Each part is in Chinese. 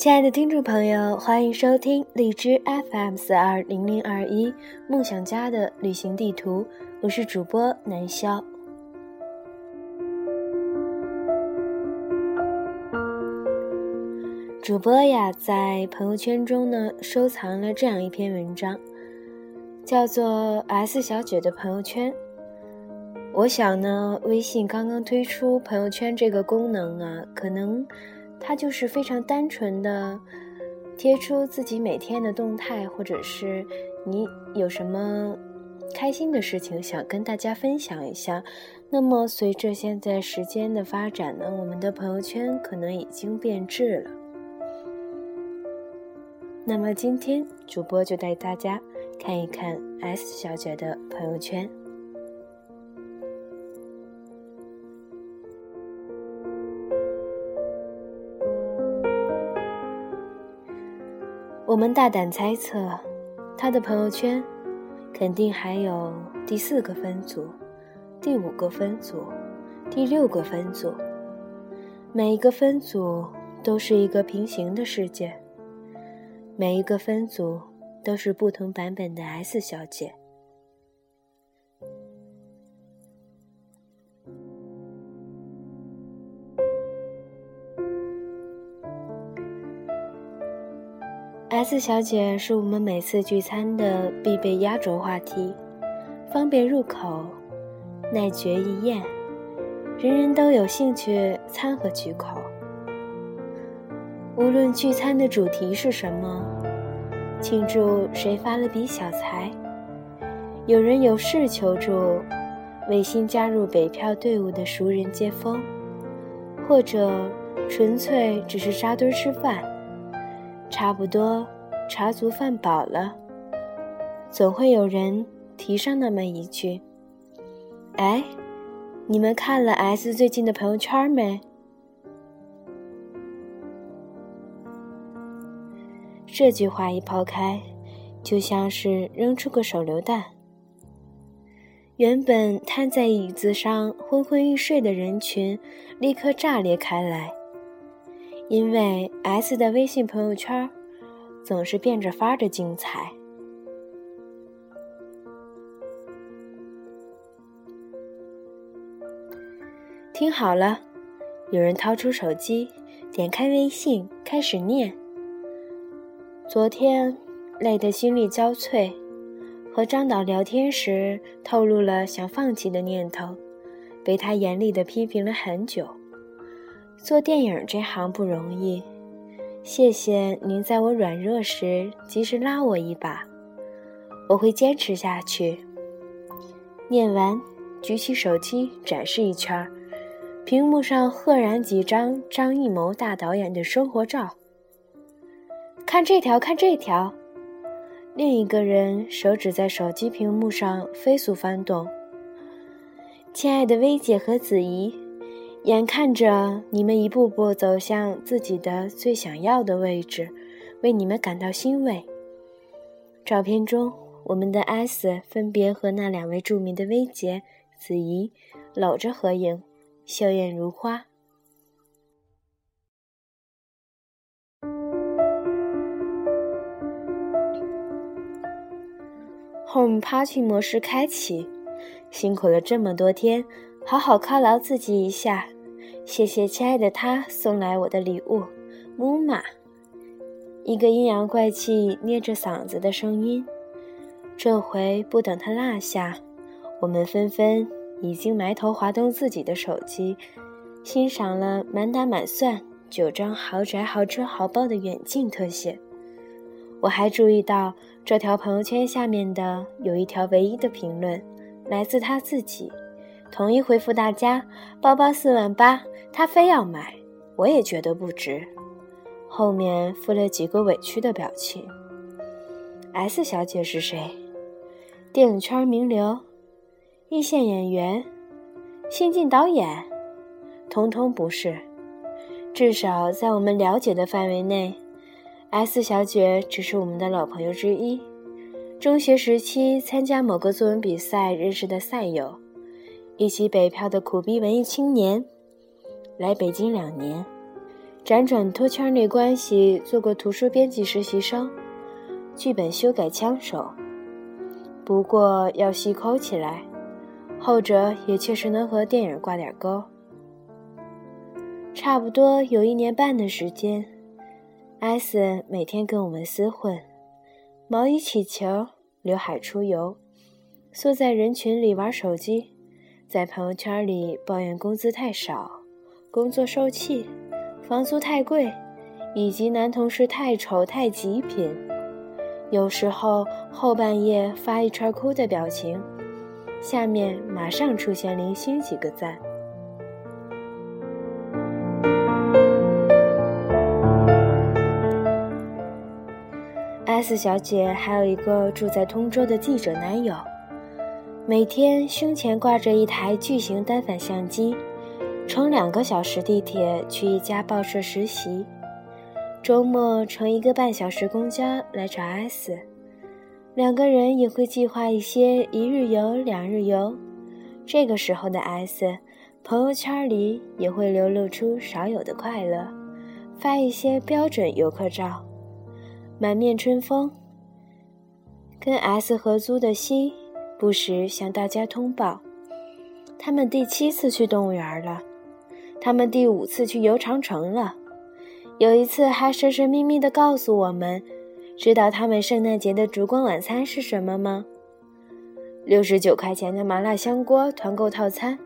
亲爱的听众朋友，欢迎收听荔枝 FM 四二零零二一梦想家的旅行地图，我是主播南潇。主播呀，在朋友圈中呢，收藏了这样一篇文章，叫做 “S 小姐的朋友圈”。我想呢，微信刚刚推出朋友圈这个功能啊，可能它就是非常单纯的贴出自己每天的动态，或者是你有什么开心的事情想跟大家分享一下。那么，随着现在时间的发展呢，我们的朋友圈可能已经变质了。那么今天主播就带大家看一看 S 小姐的朋友圈。我们大胆猜测，他的朋友圈肯定还有第四个分组、第五个分组、第六个分组，每一个分组都是一个平行的世界，每一个分组都是不同版本的 S 小姐。S 小姐是我们每次聚餐的必备压轴话题，方便入口，耐嚼易咽，人人都有兴趣参和举口。无论聚餐的主题是什么，庆祝谁发了笔小财，有人有事求助，为新加入北漂队伍的熟人接风，或者纯粹只是扎堆吃饭。差不多，茶足饭饱了，总会有人提上那么一句：“哎，你们看了 S 最近的朋友圈没？”这句话一抛开，就像是扔出个手榴弹。原本瘫在椅子上昏昏欲睡的人群，立刻炸裂开来。因为 S 的微信朋友圈总是变着法儿的精彩。听好了，有人掏出手机，点开微信，开始念。昨天累得心力交瘁，和张导聊天时透露了想放弃的念头，被他严厉的批评了很久。做电影这行不容易，谢谢您在我软弱时及时拉我一把，我会坚持下去。念完，举起手机展示一圈，屏幕上赫然几张张艺谋大导演的生活照。看这条，看这条。另一个人手指在手机屏幕上飞速翻动。亲爱的薇姐和子怡。眼看着你们一步步走向自己的最想要的位置，为你们感到欣慰。照片中，我们的 S 分别和那两位著名的薇姐、子怡搂着合影，笑靥如花。Home Party 模式开启，辛苦了这么多天。好好犒劳自己一下，谢谢亲爱的他送来我的礼物，木马。一个阴阳怪气、捏着嗓子的声音。这回不等他落下，我们纷纷已经埋头滑动自己的手机，欣赏了满打满算九张豪宅、豪车、豪包的远近特写。我还注意到这条朋友圈下面的有一条唯一的评论，来自他自己。统一回复大家：包包四万八，他非要买，我也觉得不值。后面附了几个委屈的表情。S 小姐是谁？电影圈名流，一线演员，新晋导演，通通不是。至少在我们了解的范围内，S 小姐只是我们的老朋友之一。中学时期参加某个作文比赛认识的赛友。一起北漂的苦逼文艺青年，来北京两年，辗转托圈内关系，做过图书编辑实习生，剧本修改枪手。不过要细抠起来，后者也确实能和电影挂点钩。差不多有一年半的时间，艾斯每天跟我们厮混，毛衣起球，刘海出油，缩在人群里玩手机，在朋友圈里抱怨工资太少，工作受气。房租太贵，以及男同事太丑太极品，有时候后半夜发一串哭的表情，下面马上出现零星几个赞。S 小姐还有一个住在通州的记者男友，每天胸前挂着一台巨型单反相机。乘两个小时地铁去一家报社实习，周末乘一个半小时公交来找 S，两个人也会计划一些一日游、两日游。这个时候的 S，朋友圈里也会流露出少有的快乐，发一些标准游客照，满面春风。跟 S 合租的 C，不时向大家通报，他们第七次去动物园了。他们第五次去游长城了，有一次还神神秘秘地告诉我们，知道他们圣诞节的烛光晚餐是什么吗？六十九块钱的麻辣香锅团购套餐。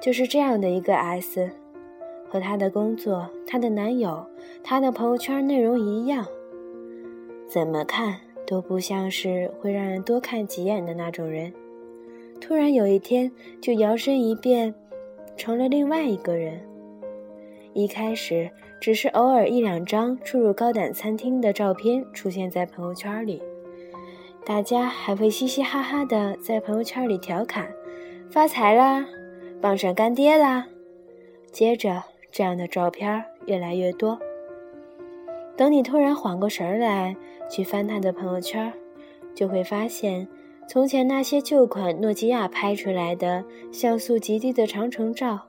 就是这样的一个 S，和她的工作、她的男友、她的朋友圈内容一样，怎么看都不像是会让人多看几眼的那种人。突然有一天，就摇身一变。成了另外一个人。一开始只是偶尔一两张出入高档餐厅的照片出现在朋友圈里，大家还会嘻嘻哈哈的在朋友圈里调侃：“发财啦，傍上干爹啦。”接着，这样的照片越来越多。等你突然缓过神来，去翻他的朋友圈，就会发现。从前那些旧款诺基亚拍出来的像素极低的长城照，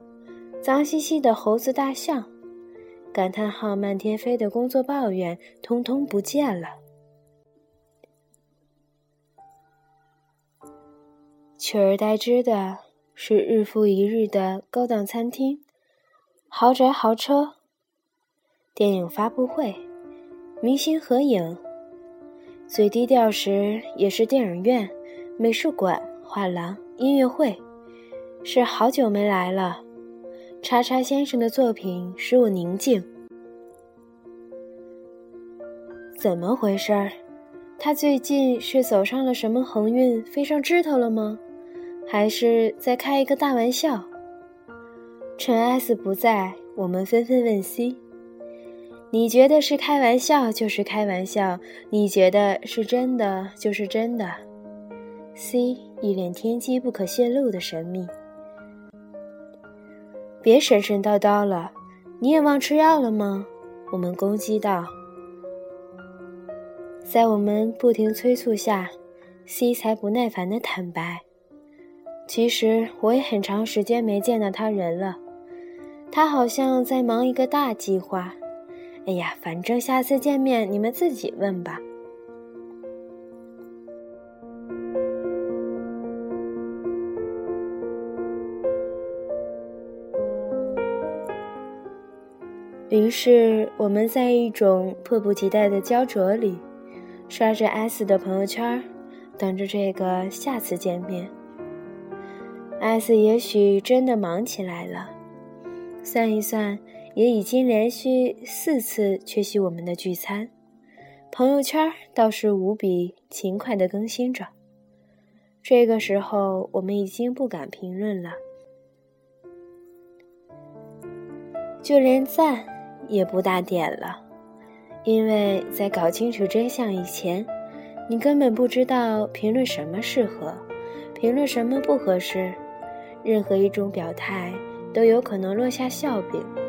脏兮兮的猴子大象，感叹号漫天飞的工作抱怨，通通不见了。取而代之的是日复一日的高档餐厅、豪宅豪车、电影发布会、明星合影，最低调时也是电影院。美术馆、画廊、音乐会，是好久没来了。叉叉先生的作品使我宁静。怎么回事儿？他最近是走上了什么横运，飞上枝头了吗？还是在开一个大玩笑？陈 S 不在，我们纷纷问 C：“ 你觉得是开玩笑就是开玩笑，你觉得是真的就是真的。” C 一脸天机不可泄露的神秘，别神神叨叨了，你也忘吃药了吗？我们攻击道。在我们不停催促下，C 才不耐烦的坦白：“其实我也很长时间没见到他人了，他好像在忙一个大计划。哎呀，反正下次见面你们自己问吧。”于是，我们在一种迫不及待的焦灼里，刷着 S 的朋友圈，等着这个下次见面。S 也许真的忙起来了，算一算，也已经连续四次缺席我们的聚餐，朋友圈倒是无比勤快地更新着。这个时候，我们已经不敢评论了，就连赞。也不大点了，因为在搞清楚真相以前，你根本不知道评论什么适合，评论什么不合适。任何一种表态都有可能落下笑柄。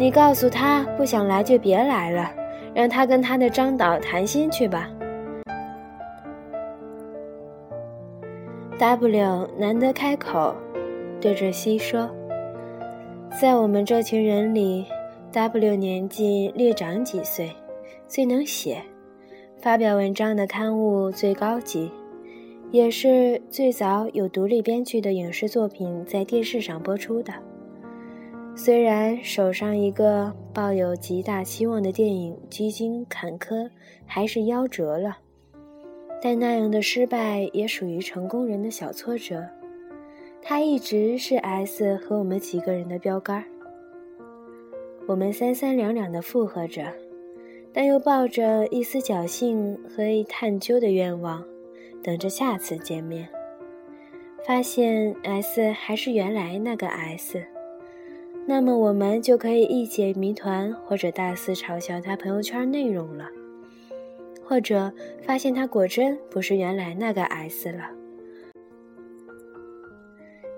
你告诉他不想来就别来了，让他跟他的张导谈心去吧。W 难得开口，对着 C 说。在我们这群人里，W 年纪略长几岁，最能写，发表文章的刊物最高级，也是最早有独立编剧的影视作品在电视上播出的。虽然手上一个抱有极大期望的电影几经坎坷，还是夭折了，但那样的失败也属于成功人的小挫折。他一直是 S 和我们几个人的标杆儿。我们三三两两的附和着，但又抱着一丝侥幸和一探究的愿望，等着下次见面。发现 S 还是原来那个 S。那么我们就可以一解谜团，或者大肆嘲笑他朋友圈内容了，或者发现他果真不是原来那个 S 了。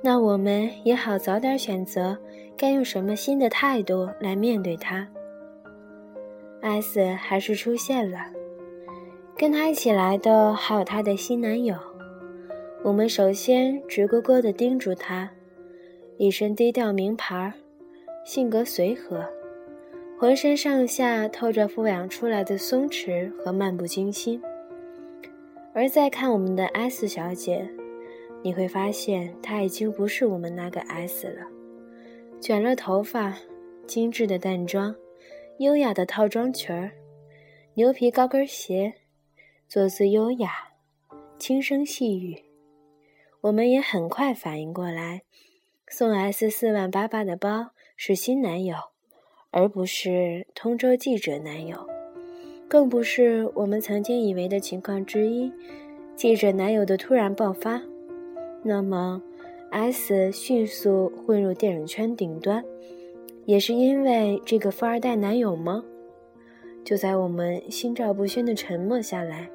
那我们也好早点选择该用什么新的态度来面对他。S 还是出现了，跟他一起来的还有他的新男友。我们首先直勾勾地盯住他，一身低调名牌儿。性格随和，浑身上下透着抚养出来的松弛和漫不经心。而再看我们的 S 小姐，你会发现她已经不是我们那个 S 了。卷了头发，精致的淡妆，优雅的套装裙儿，牛皮高跟鞋，坐姿优雅，轻声细语。我们也很快反应过来，送 S 四万八八的包。是新男友，而不是通州记者男友，更不是我们曾经以为的情况之一——记者男友的突然爆发。那么，S 迅速混入电影圈顶端，也是因为这个富二代男友吗？就在我们心照不宣的沉默下来，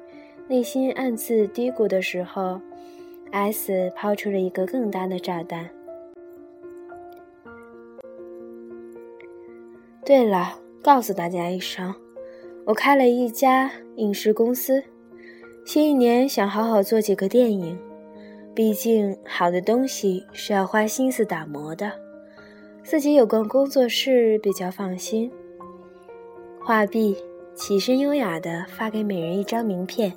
内心暗自嘀咕的时候，S 抛出了一个更大的炸弹。对了，告诉大家一声，我开了一家影视公司，新一年想好好做几个电影。毕竟好的东西是要花心思打磨的，自己有个工作室比较放心。话毕，起身优雅地发给每人一张名片，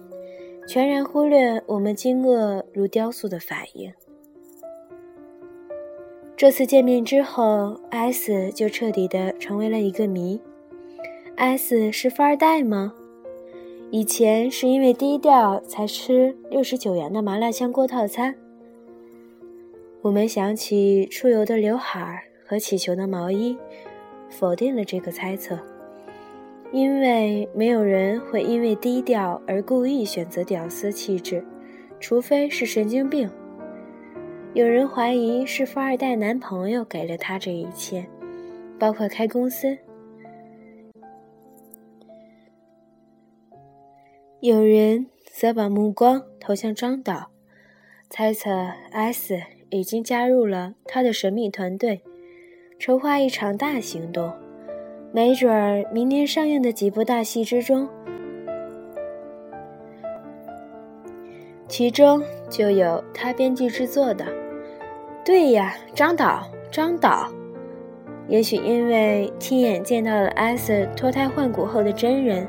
全然忽略我们惊愕如雕塑的反应。这次见面之后，S 就彻底的成为了一个谜。S 是富二代吗？以前是因为低调才吃六十九元的麻辣香锅套餐。我们想起出游的刘海和起球的毛衣，否定了这个猜测，因为没有人会因为低调而故意选择屌丝气质，除非是神经病。有人怀疑是富二代男朋友给了他这一切，包括开公司。有人则把目光投向张导，猜测 S 已经加入了他的神秘团队，筹划一场大行动。没准儿明年上映的几部大戏之中，其中就有他编剧制作的。对呀，张导，张导，也许因为亲眼见到了 S 脱胎换骨后的真人，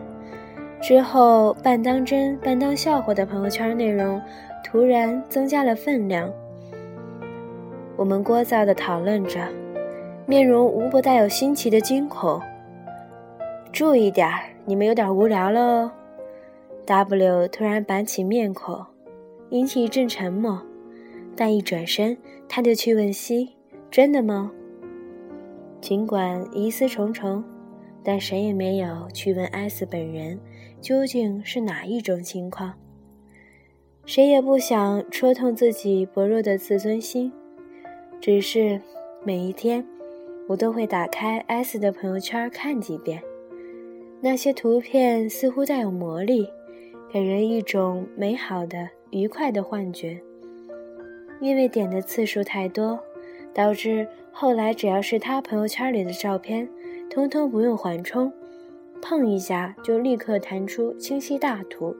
之后半当真半当笑话的朋友圈内容突然增加了分量。我们聒噪的讨论着，面容无不带有新奇的惊恐。注意点儿，你们有点无聊了哦。W 突然板起面孔，引起一阵沉默。但一转身，他就去问西：“真的吗？”尽管疑思重重，但谁也没有去问 S 本人究竟是哪一种情况。谁也不想戳痛自己薄弱的自尊心。只是每一天，我都会打开 S 的朋友圈看几遍。那些图片似乎带有魔力，给人一种美好的、愉快的幻觉。因为点的次数太多导致后来只要是他朋友圈里的照片通通不用缓冲碰一下就立刻弹出清晰大图。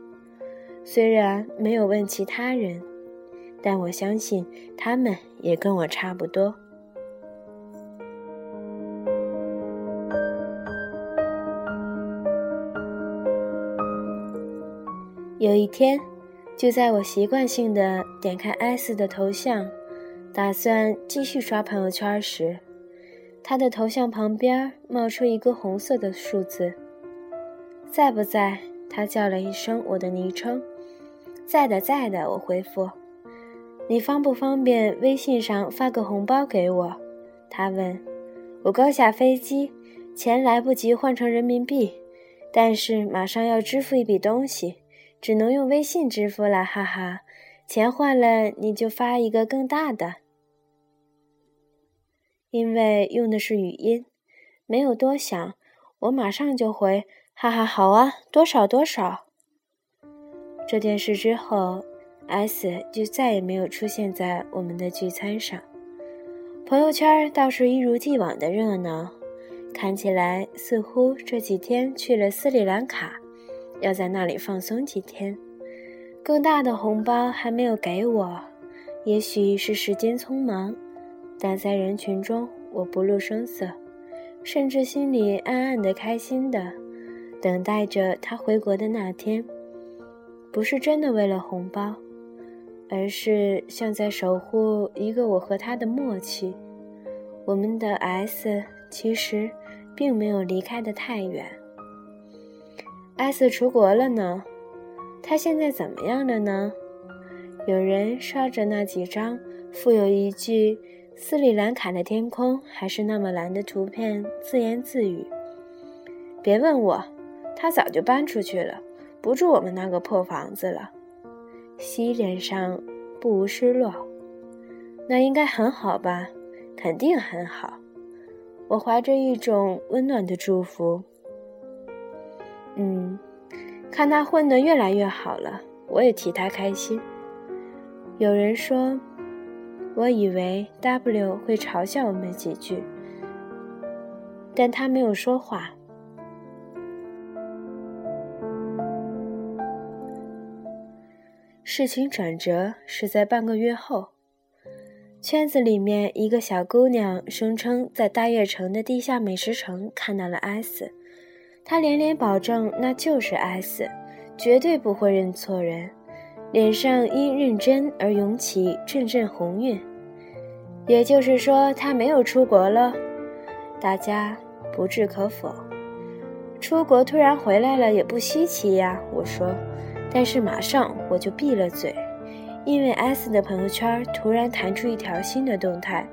虽然没有问其他人但我相信他们也跟我差不多。有一天就在我习惯性的点开 S 的头像，打算继续刷朋友圈时，他的头像旁边冒出一个红色的数字。在不在？他叫了一声我的昵称。在的，在的。我回复。你方不方便微信上发个红包给我？他问。我刚下飞机，钱来不及换成人民币，但是马上要支付一笔东西。只能用微信支付了，哈哈，钱换了你就发一个更大的。因为用的是语音，没有多想，我马上就回，哈哈，好啊，多少多少。这件事之后，S 就再也没有出现在我们的聚餐上，朋友圈倒是一如既往的热闹，看起来似乎这几天去了斯里兰卡。要在那里放松几天，更大的红包还没有给我，也许是时间匆忙，但在人群中我不露声色，甚至心里暗暗的开心的，等待着他回国的那天，不是真的为了红包，而是像在守护一个我和他的默契。我们的 S 其实并没有离开的太远。艾斯出国了呢，他现在怎么样了呢？有人刷着那几张附有一句“斯里兰卡的天空还是那么蓝”的图片，自言自语：“别问我，他早就搬出去了，不住我们那个破房子了。”西脸上不无失落。那应该很好吧？肯定很好。我怀着一种温暖的祝福。嗯，看他混得越来越好了，我也替他开心。有人说，我以为 W 会嘲笑我们几句，但他没有说话。事情转折是在半个月后，圈子里面一个小姑娘声称在大悦城的地下美食城看到了 S。他连连保证那就是 S，绝对不会认错人，脸上因认真而涌起阵阵红晕。也就是说，他没有出国了。大家不置可否。出国突然回来了也不稀奇呀，我说。但是马上我就闭了嘴，因为 S 的朋友圈突然弹出一条新的动态：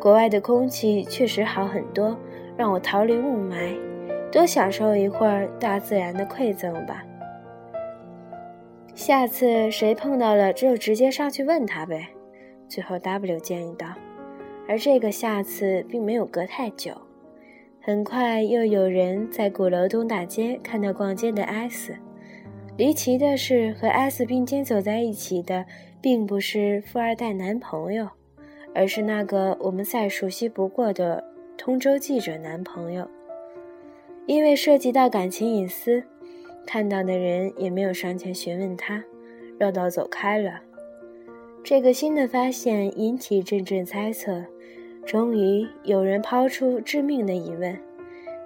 国外的空气确实好很多，让我逃离雾霾。多享受一会儿大自然的馈赠吧。下次谁碰到了，就直接上去问他呗。最后 W 建议道。而这个下次并没有隔太久，很快又有人在鼓楼东大街看到逛街的 S。离奇的是，和 S 并肩走在一起的，并不是富二代男朋友，而是那个我们再熟悉不过的通州记者男朋友。因为涉及到感情隐私，看到的人也没有上前询问他，绕道走开了。这个新的发现引起阵阵猜测，终于有人抛出致命的疑问：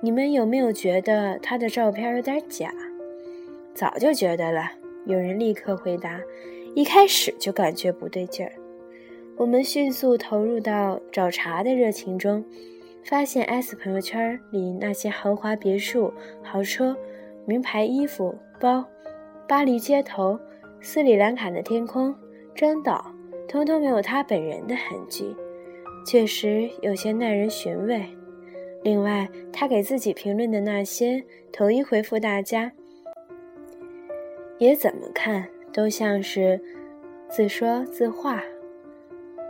你们有没有觉得他的照片有点假？早就觉得了，有人立刻回答：一开始就感觉不对劲儿。我们迅速投入到找茬的热情中。发现 S 朋友圈里那些豪华别墅、豪车、名牌衣服、包、巴黎街头、斯里兰卡的天空、真岛，通通没有他本人的痕迹，确实有些耐人寻味。另外，他给自己评论的那些，统一回复大家，也怎么看都像是自说自话，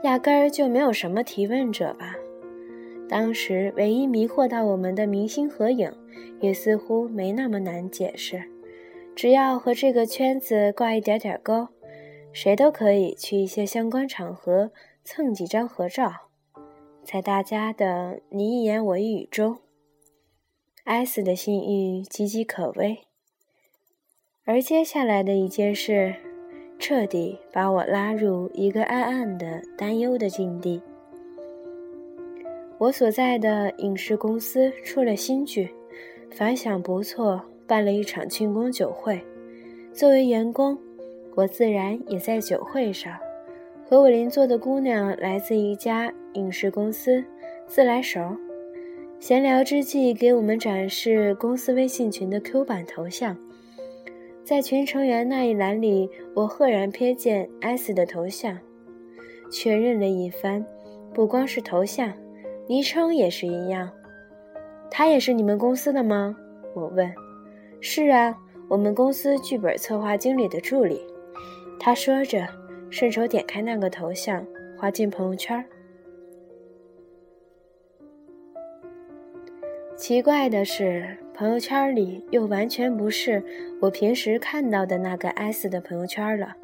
压根儿就没有什么提问者吧。当时唯一迷惑到我们的明星合影，也似乎没那么难解释。只要和这个圈子挂一点点钩，谁都可以去一些相关场合蹭几张合照。在大家的你一言我一语中，S 的信誉岌岌可危。而接下来的一件事，彻底把我拉入一个暗暗的担忧的境地。我所在的影视公司出了新剧，反响不错，办了一场庆功酒会。作为员工，我自然也在酒会上。和我邻座的姑娘来自一家影视公司，自来熟。闲聊之际，给我们展示公司微信群的 Q 版头像。在群成员那一栏里，我赫然瞥见 S 的头像，确认了一番，不光是头像，昵称也是一样。他也是你们公司的吗？我问。是啊，我们公司剧本策划经理的助理。他说着。顺手点开那个头像，滑进朋友圈。奇怪的是，朋友圈里又完全不是我平时看到的那个 S 的朋友圈了。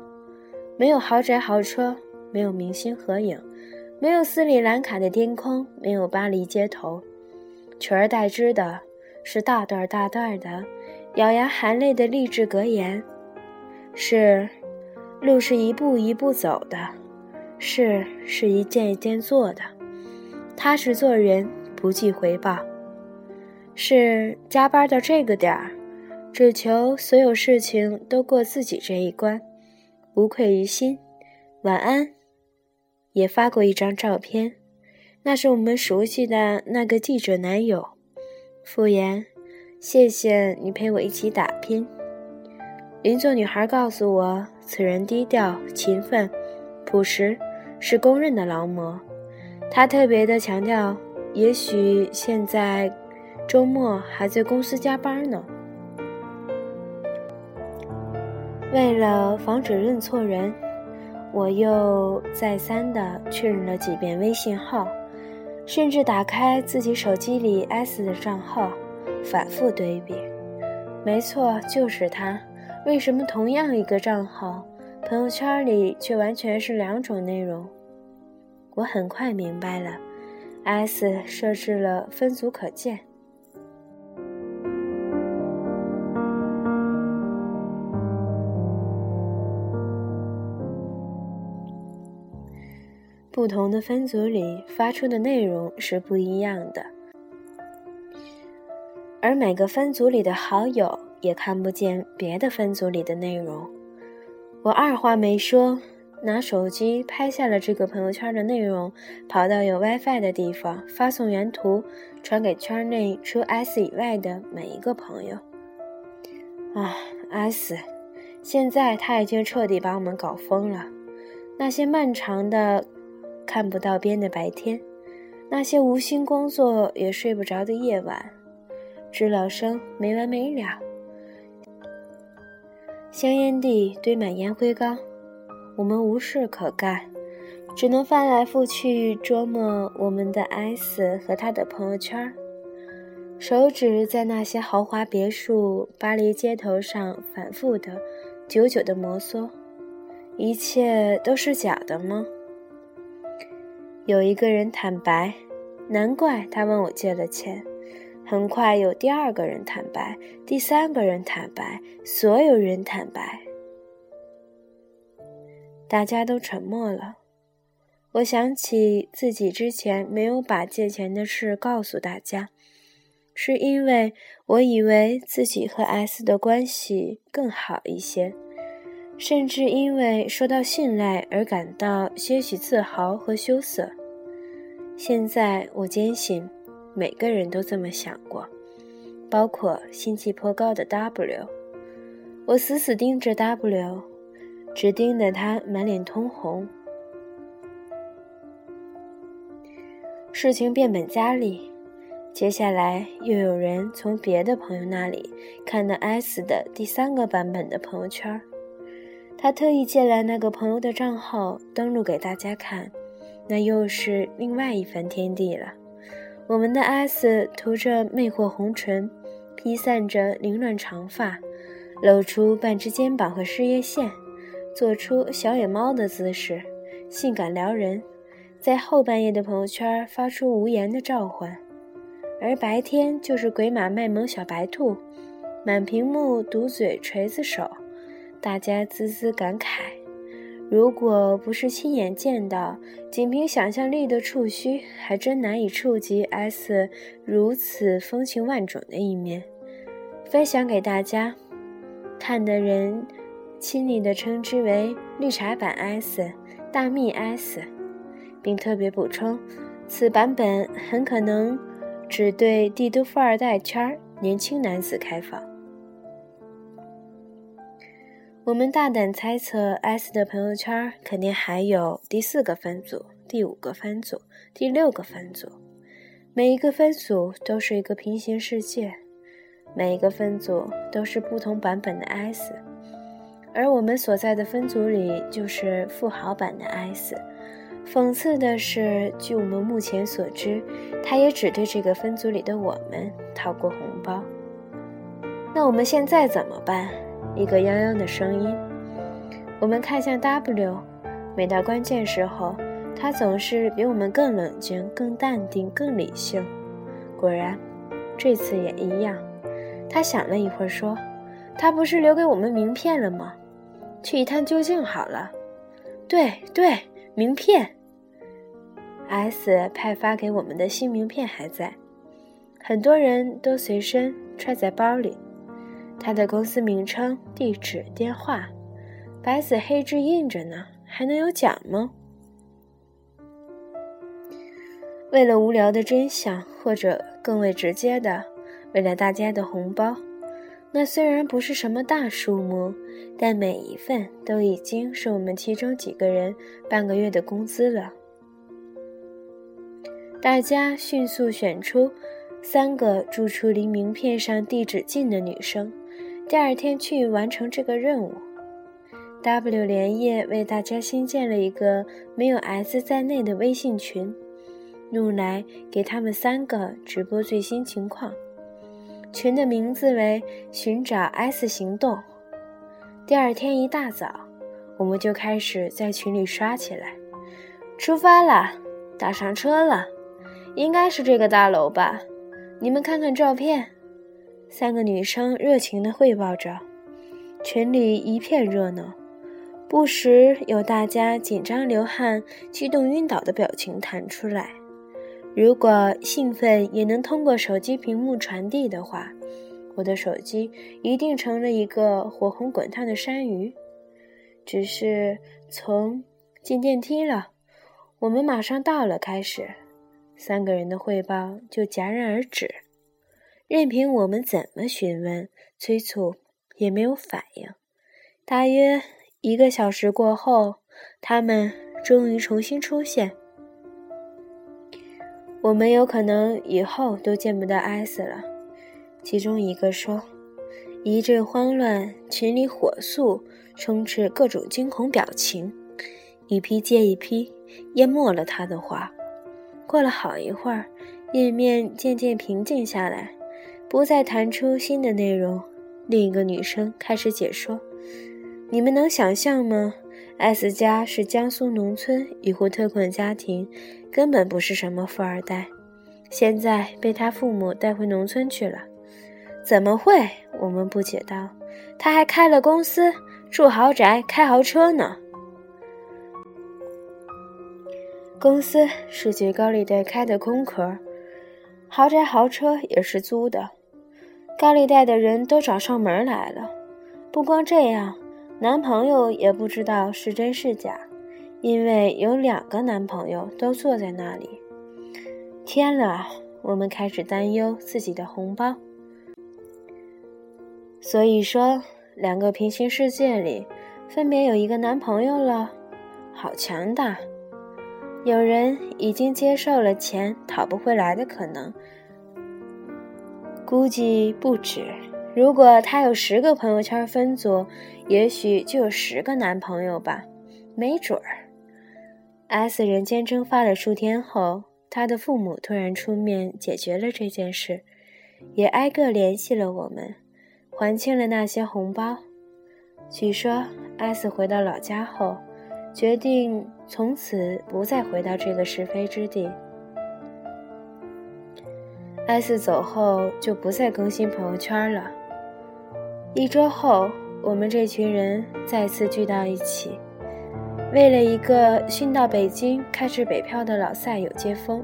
没有豪宅豪车，没有明星合影，没有斯里兰卡的天空，没有巴黎街头，取而代之的是大段大段的咬牙含泪的励志格言，是。路是一步一步走的，事是一件一件做的，踏实做人，不计回报。是加班到这个点儿，只求所有事情都过自己这一关，无愧于心。晚安。也发过一张照片，那是我们熟悉的那个记者男友。傅言：谢谢你陪我一起打拼。邻座女孩告诉我，此人低调、勤奋、朴实，是公认的劳模。她特别的强调，也许现在周末还在公司加班呢。为了防止认错人，我又再三的确认了几遍微信号，甚至打开自己手机里 S 的账号，反复对比。没错，就是他。为什么同样一个账号，朋友圈里却完全是两种内容？我很快明白了，S 设置了分组可见。不同的分组里发出的内容是不一样的，而每个分组里的好友。也看不见别的分组里的内容，我二话没说，拿手机拍下了这个朋友圈的内容，跑到有 WiFi 的地方，发送原图，传给圈内除 S 以外的每一个朋友。啊，S，现在他已经彻底把我们搞疯了。那些漫长的、看不到边的白天，那些无心工作也睡不着的夜晚，知了声没完没了。香烟地堆满烟灰缸，我们无事可干，只能翻来覆去琢磨我们的 S 和他的朋友圈，手指在那些豪华别墅、巴黎街头上反复的、久久的摩挲。一切都是假的吗？有一个人坦白，难怪他问我借了钱。很快有第二个人坦白，第三个人坦白，所有人坦白，大家都沉默了。我想起自己之前没有把借钱的事告诉大家，是因为我以为自己和 S 的关系更好一些，甚至因为受到信赖而感到些许自豪和羞涩。现在我坚信。每个人都这么想过，包括心气颇高的 W。我死死盯着 W，只盯得他满脸通红。事情变本加厉，接下来又有人从别的朋友那里看到 S 的第三个版本的朋友圈。他特意借来那个朋友的账号登录给大家看，那又是另外一番天地了。我们的 S 涂着魅惑红唇，披散着凌乱长发，露出半只肩膀和事业线，做出小野猫的姿势，性感撩人，在后半夜的朋友圈发出无言的召唤，而白天就是鬼马卖萌小白兔，满屏幕嘟嘴锤子手，大家滋滋感慨。如果不是亲眼见到，仅凭想象力的触须，还真难以触及 S 如此风情万种的一面。分享给大家，看的人亲昵地称之为“绿茶版 S”、“大蜜 S”，并特别补充，此版本很可能只对帝都富二代圈年轻男子开放。我们大胆猜测，S 的朋友圈肯定还有第四个分组、第五个分组、第六个分组，每一个分组都是一个平行世界，每一个分组都是不同版本的 S，而我们所在的分组里就是富豪版的 S。讽刺的是，据我们目前所知，他也只对这个分组里的我们掏过红包。那我们现在怎么办？一个泱泱的声音。我们看向 W，每到关键时候，他总是比我们更冷静、更淡定、更理性。果然，这次也一样。他想了一会儿，说：“他不是留给我们名片了吗？去一探究竟好了。”“对对，名片。”S 派发给我们的新名片还在，很多人都随身揣在包里。他的公司名称、地址、电话，白纸黑字印着呢，还能有假吗？为了无聊的真相，或者更为直接的，为了大家的红包，那虽然不是什么大数目，但每一份都已经是我们其中几个人半个月的工资了。大家迅速选出三个住处离名片上地址近的女生。第二天去完成这个任务，W 连夜为大家新建了一个没有 S 在内的微信群，用来给他们三个直播最新情况。群的名字为“寻找 S 行动”。第二天一大早，我们就开始在群里刷起来。出发了，打上车了，应该是这个大楼吧？你们看看照片。三个女生热情地汇报着，群里一片热闹，不时有大家紧张流汗、激动晕倒的表情弹出来。如果兴奋也能通过手机屏幕传递的话，我的手机一定成了一个火红滚烫的山芋。只是从进电梯了，我们马上到了开始，三个人的汇报就戛然而止。任凭我们怎么询问、催促，也没有反应。大约一个小时过后，他们终于重新出现。我们有可能以后都见不到艾斯了。其中一个说：“一阵慌乱，群里火速，充斥各种惊恐表情，一批接一批，淹没了他的话。”过了好一会儿，页面渐渐平静下来。不再弹出新的内容，另一个女生开始解说：“你们能想象吗？S 家是江苏农村一户特困家庭，根本不是什么富二代，现在被他父母带回农村去了。怎么会？”我们不解道：“他还开了公司，住豪宅，开豪车呢。公司是举高利贷开的空壳，豪宅豪车也是租的。”高利贷的人都找上门来了，不光这样，男朋友也不知道是真是假，因为有两个男朋友都坐在那里。天了，我们开始担忧自己的红包。所以说，两个平行世界里，分别有一个男朋友了，好强大！有人已经接受了钱讨不回来的可能。估计不止。如果她有十个朋友圈分组，也许就有十个男朋友吧，没准儿。S 人间蒸发了数天后，他的父母突然出面解决了这件事，也挨个联系了我们，还清了那些红包。据说 S 回到老家后，决定从此不再回到这个是非之地。S 走后就不再更新朋友圈了。一周后，我们这群人再次聚到一起，为了一个新到北京开始北漂的老赛友接风。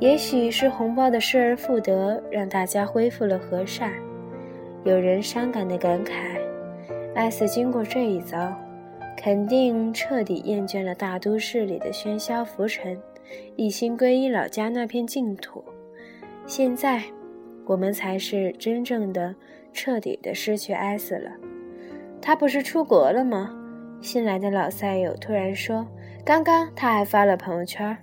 也许是红包的失而复得，让大家恢复了和善。有人伤感地感慨艾斯经过这一遭，肯定彻底厌倦了大都市里的喧嚣浮沉，一心皈依老家那片净土。现在，我们才是真正的、彻底的失去艾斯了。他不是出国了吗？新来的老赛友突然说：“刚刚他还发了朋友圈。”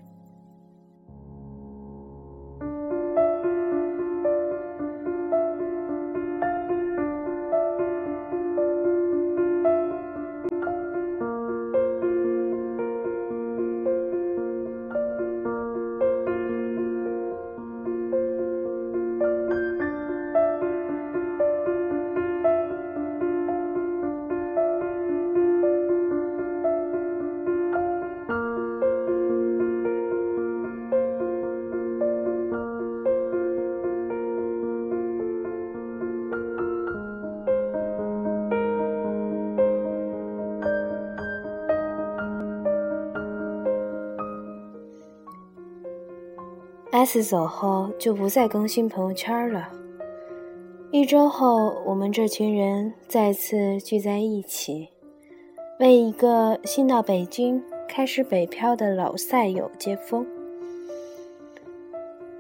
S 走后就不再更新朋友圈了。一周后，我们这群人再次聚在一起，为一个新到北京、开始北漂的老赛友接风。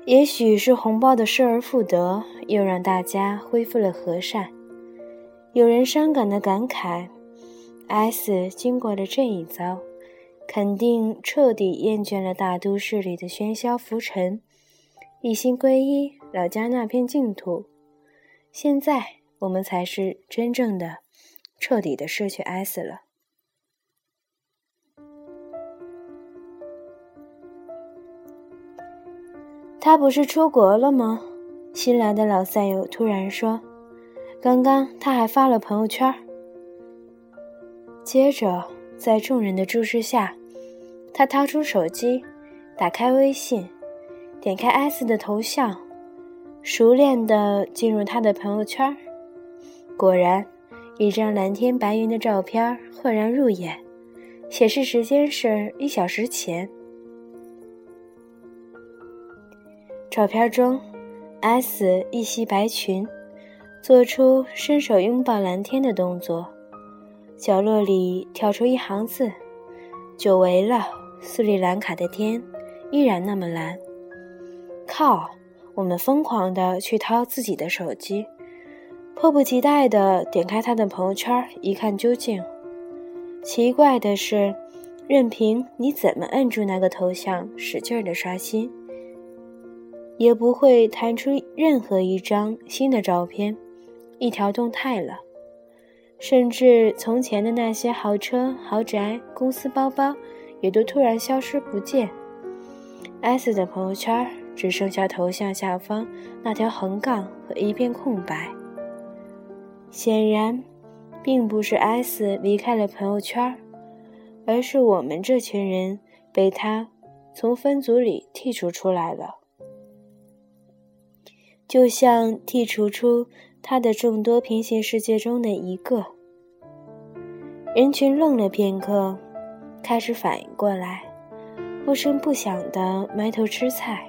也许是红包的失而复得，又让大家恢复了和善。有人伤感的感慨：S 经过了这一遭。肯定彻底厌倦了大都市里的喧嚣浮沉，一心皈依老家那片净土。现在我们才是真正的、彻底的失去 S 了。他不是出国了吗？新来的老赛友突然说：“刚刚他还发了朋友圈。”接着，在众人的注视下。他掏出手机，打开微信，点开 S 的头像，熟练的进入他的朋友圈。果然，一张蓝天白云的照片赫然入眼，显示时间是一小时前。照片中，S 一袭白裙，做出伸手拥抱蓝天的动作，角落里跳出一行字：“久违了。”斯里兰卡的天依然那么蓝。靠！我们疯狂地去掏自己的手机，迫不及待地点开他的朋友圈，一看究竟。奇怪的是，任凭你怎么摁住那个头像，使劲地刷新，也不会弹出任何一张新的照片，一条动态了。甚至从前的那些豪车、豪宅、公司包包。也都突然消失不见。S 的朋友圈只剩下头像下方那条横杠和一片空白。显然，并不是 S 离开了朋友圈，而是我们这群人被他从分组里剔除出来了，就像剔除出他的众多平行世界中的一个。人群愣了片刻。开始反应过来，不声不响地埋头吃菜。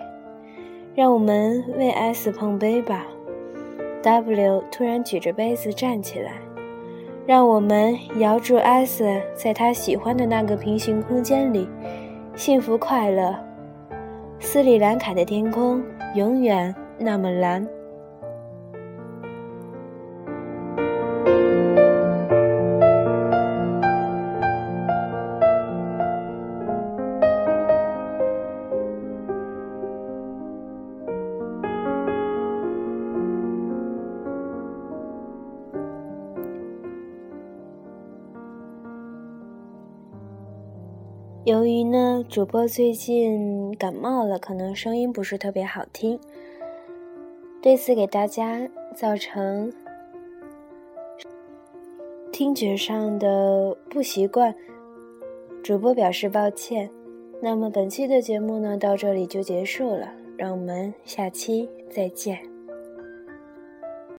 让我们为 S 碰杯吧！W 突然举着杯子站起来，让我们遥祝 S 在他喜欢的那个平行空间里幸福快乐。斯里兰卡的天空永远那么蓝。主播最近感冒了，可能声音不是特别好听，对此给大家造成听觉上的不习惯，主播表示抱歉。那么本期的节目呢，到这里就结束了，让我们下期再见。